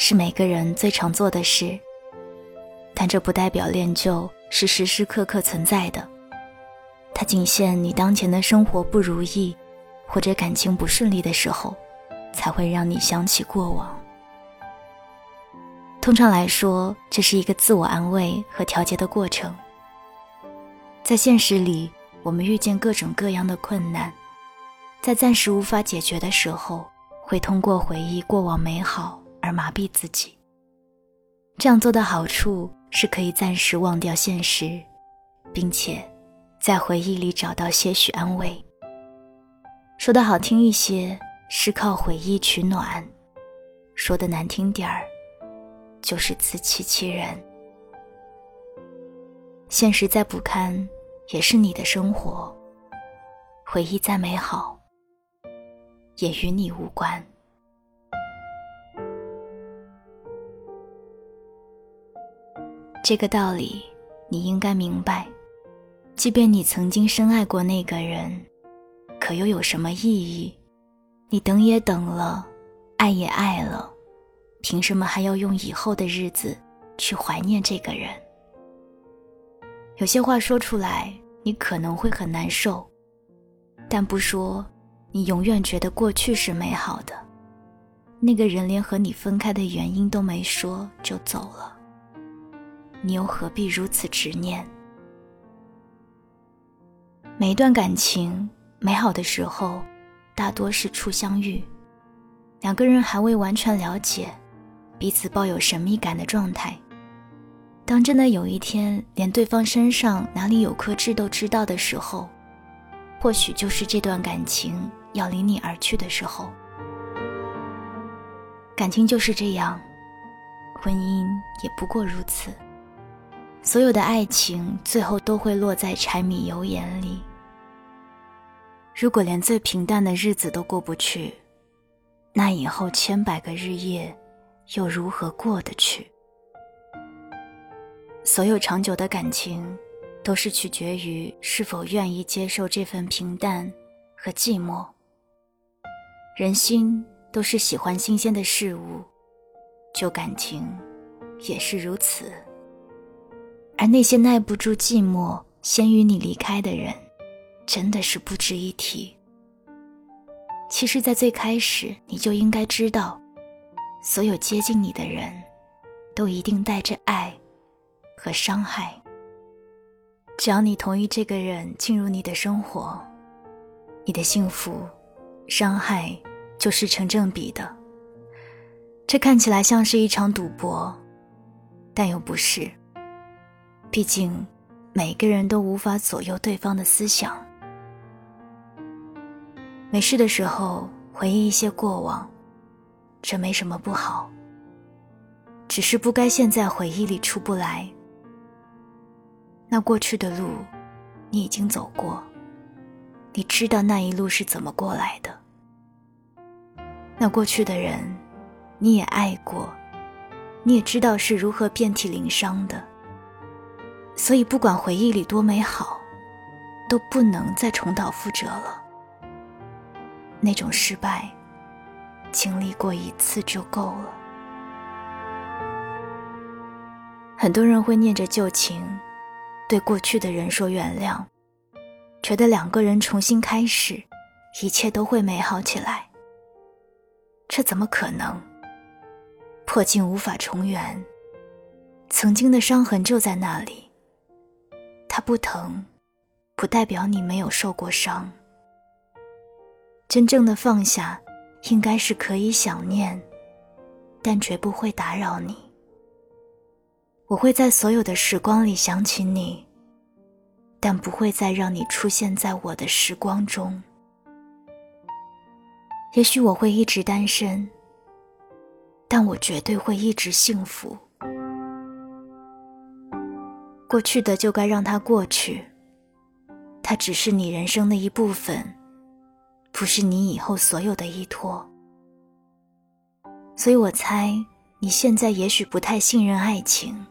是每个人最常做的事，但这不代表恋旧，是时时刻刻存在的。它仅限你当前的生活不如意，或者感情不顺利的时候，才会让你想起过往。通常来说，这是一个自我安慰和调节的过程。在现实里，我们遇见各种各样的困难，在暂时无法解决的时候，会通过回忆过往美好。而麻痹自己。这样做的好处是可以暂时忘掉现实，并且在回忆里找到些许安慰。说的好听一些，是靠回忆取暖；说的难听点儿，就是自欺欺人。现实再不堪，也是你的生活；回忆再美好，也与你无关。这个道理你应该明白，即便你曾经深爱过那个人，可又有什么意义？你等也等了，爱也爱了，凭什么还要用以后的日子去怀念这个人？有些话说出来，你可能会很难受，但不说，你永远觉得过去是美好的。那个人连和你分开的原因都没说就走了。你又何必如此执念？每一段感情美好的时候，大多是初相遇，两个人还未完全了解，彼此抱有神秘感的状态。当真的有一天，连对方身上哪里有颗痣都知道的时候，或许就是这段感情要离你而去的时候。感情就是这样，婚姻也不过如此。所有的爱情最后都会落在柴米油盐里。如果连最平淡的日子都过不去，那以后千百个日夜又如何过得去？所有长久的感情，都是取决于是否愿意接受这份平淡和寂寞。人心都是喜欢新鲜的事物，旧感情也是如此。而那些耐不住寂寞、先于你离开的人，真的是不值一提。其实，在最开始，你就应该知道，所有接近你的人，都一定带着爱和伤害。只要你同意这个人进入你的生活，你的幸福、伤害就是成正比的。这看起来像是一场赌博，但又不是。毕竟，每个人都无法左右对方的思想。没事的时候回忆一些过往，这没什么不好。只是不该陷在回忆里出不来。那过去的路，你已经走过，你知道那一路是怎么过来的。那过去的人，你也爱过，你也知道是如何遍体鳞伤的。所以，不管回忆里多美好，都不能再重蹈覆辙了。那种失败，经历过一次就够了。很多人会念着旧情，对过去的人说原谅，觉得两个人重新开始，一切都会美好起来。这怎么可能？破镜无法重圆，曾经的伤痕就在那里。它不疼，不代表你没有受过伤。真正的放下，应该是可以想念，但绝不会打扰你。我会在所有的时光里想起你，但不会再让你出现在我的时光中。也许我会一直单身，但我绝对会一直幸福。过去的就该让它过去。它只是你人生的一部分，不是你以后所有的依托。所以我猜，你现在也许不太信任爱情，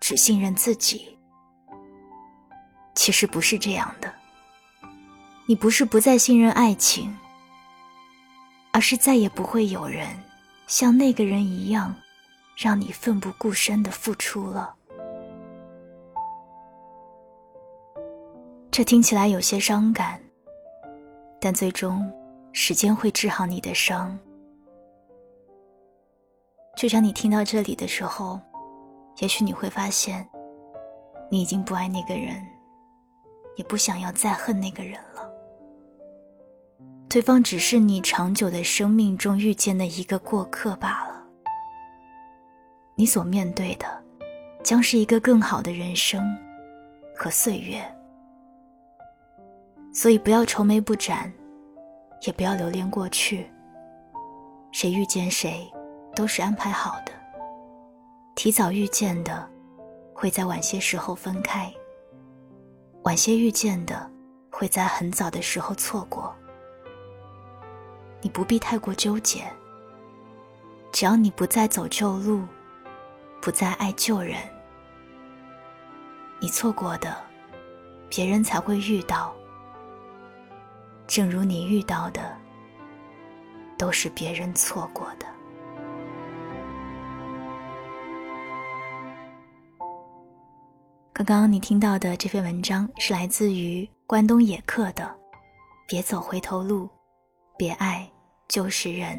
只信任自己。其实不是这样的，你不是不再信任爱情，而是再也不会有人像那个人一样，让你奋不顾身的付出了。这听起来有些伤感，但最终，时间会治好你的伤。就像你听到这里的时候，也许你会发现，你已经不爱那个人，也不想要再恨那个人了。对方只是你长久的生命中遇见的一个过客罢了。你所面对的，将是一个更好的人生和岁月。所以不要愁眉不展，也不要留恋过去。谁遇见谁，都是安排好的。提早遇见的，会在晚些时候分开；晚些遇见的，会在很早的时候错过。你不必太过纠结。只要你不再走旧路，不再爱旧人，你错过的，别人才会遇到。正如你遇到的，都是别人错过的。刚刚你听到的这篇文章是来自于关东野客的《别走回头路，别爱旧时人》。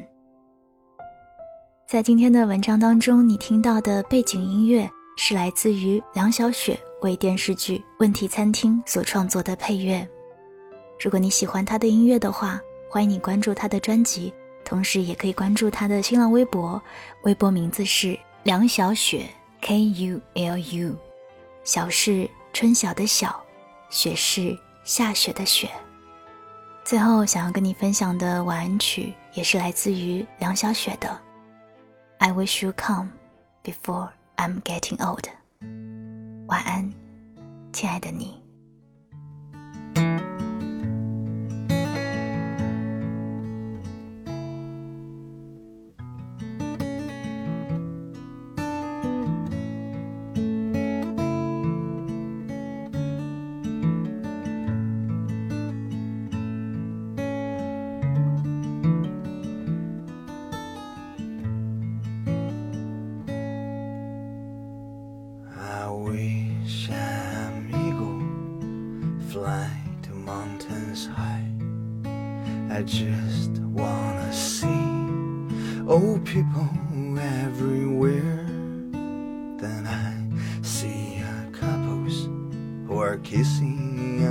在今天的文章当中，你听到的背景音乐是来自于梁小雪为电视剧《问题餐厅》所创作的配乐。如果你喜欢他的音乐的话，欢迎你关注他的专辑，同时也可以关注他的新浪微博，微博名字是梁小雪 K U L U，小是春晓的晓，雪是下雪的雪。最后想要跟你分享的晚安曲也是来自于梁小雪的，I wish you come before I'm getting old。晚安，亲爱的你。I just wanna see old people everywhere. Then I see couples who are kissing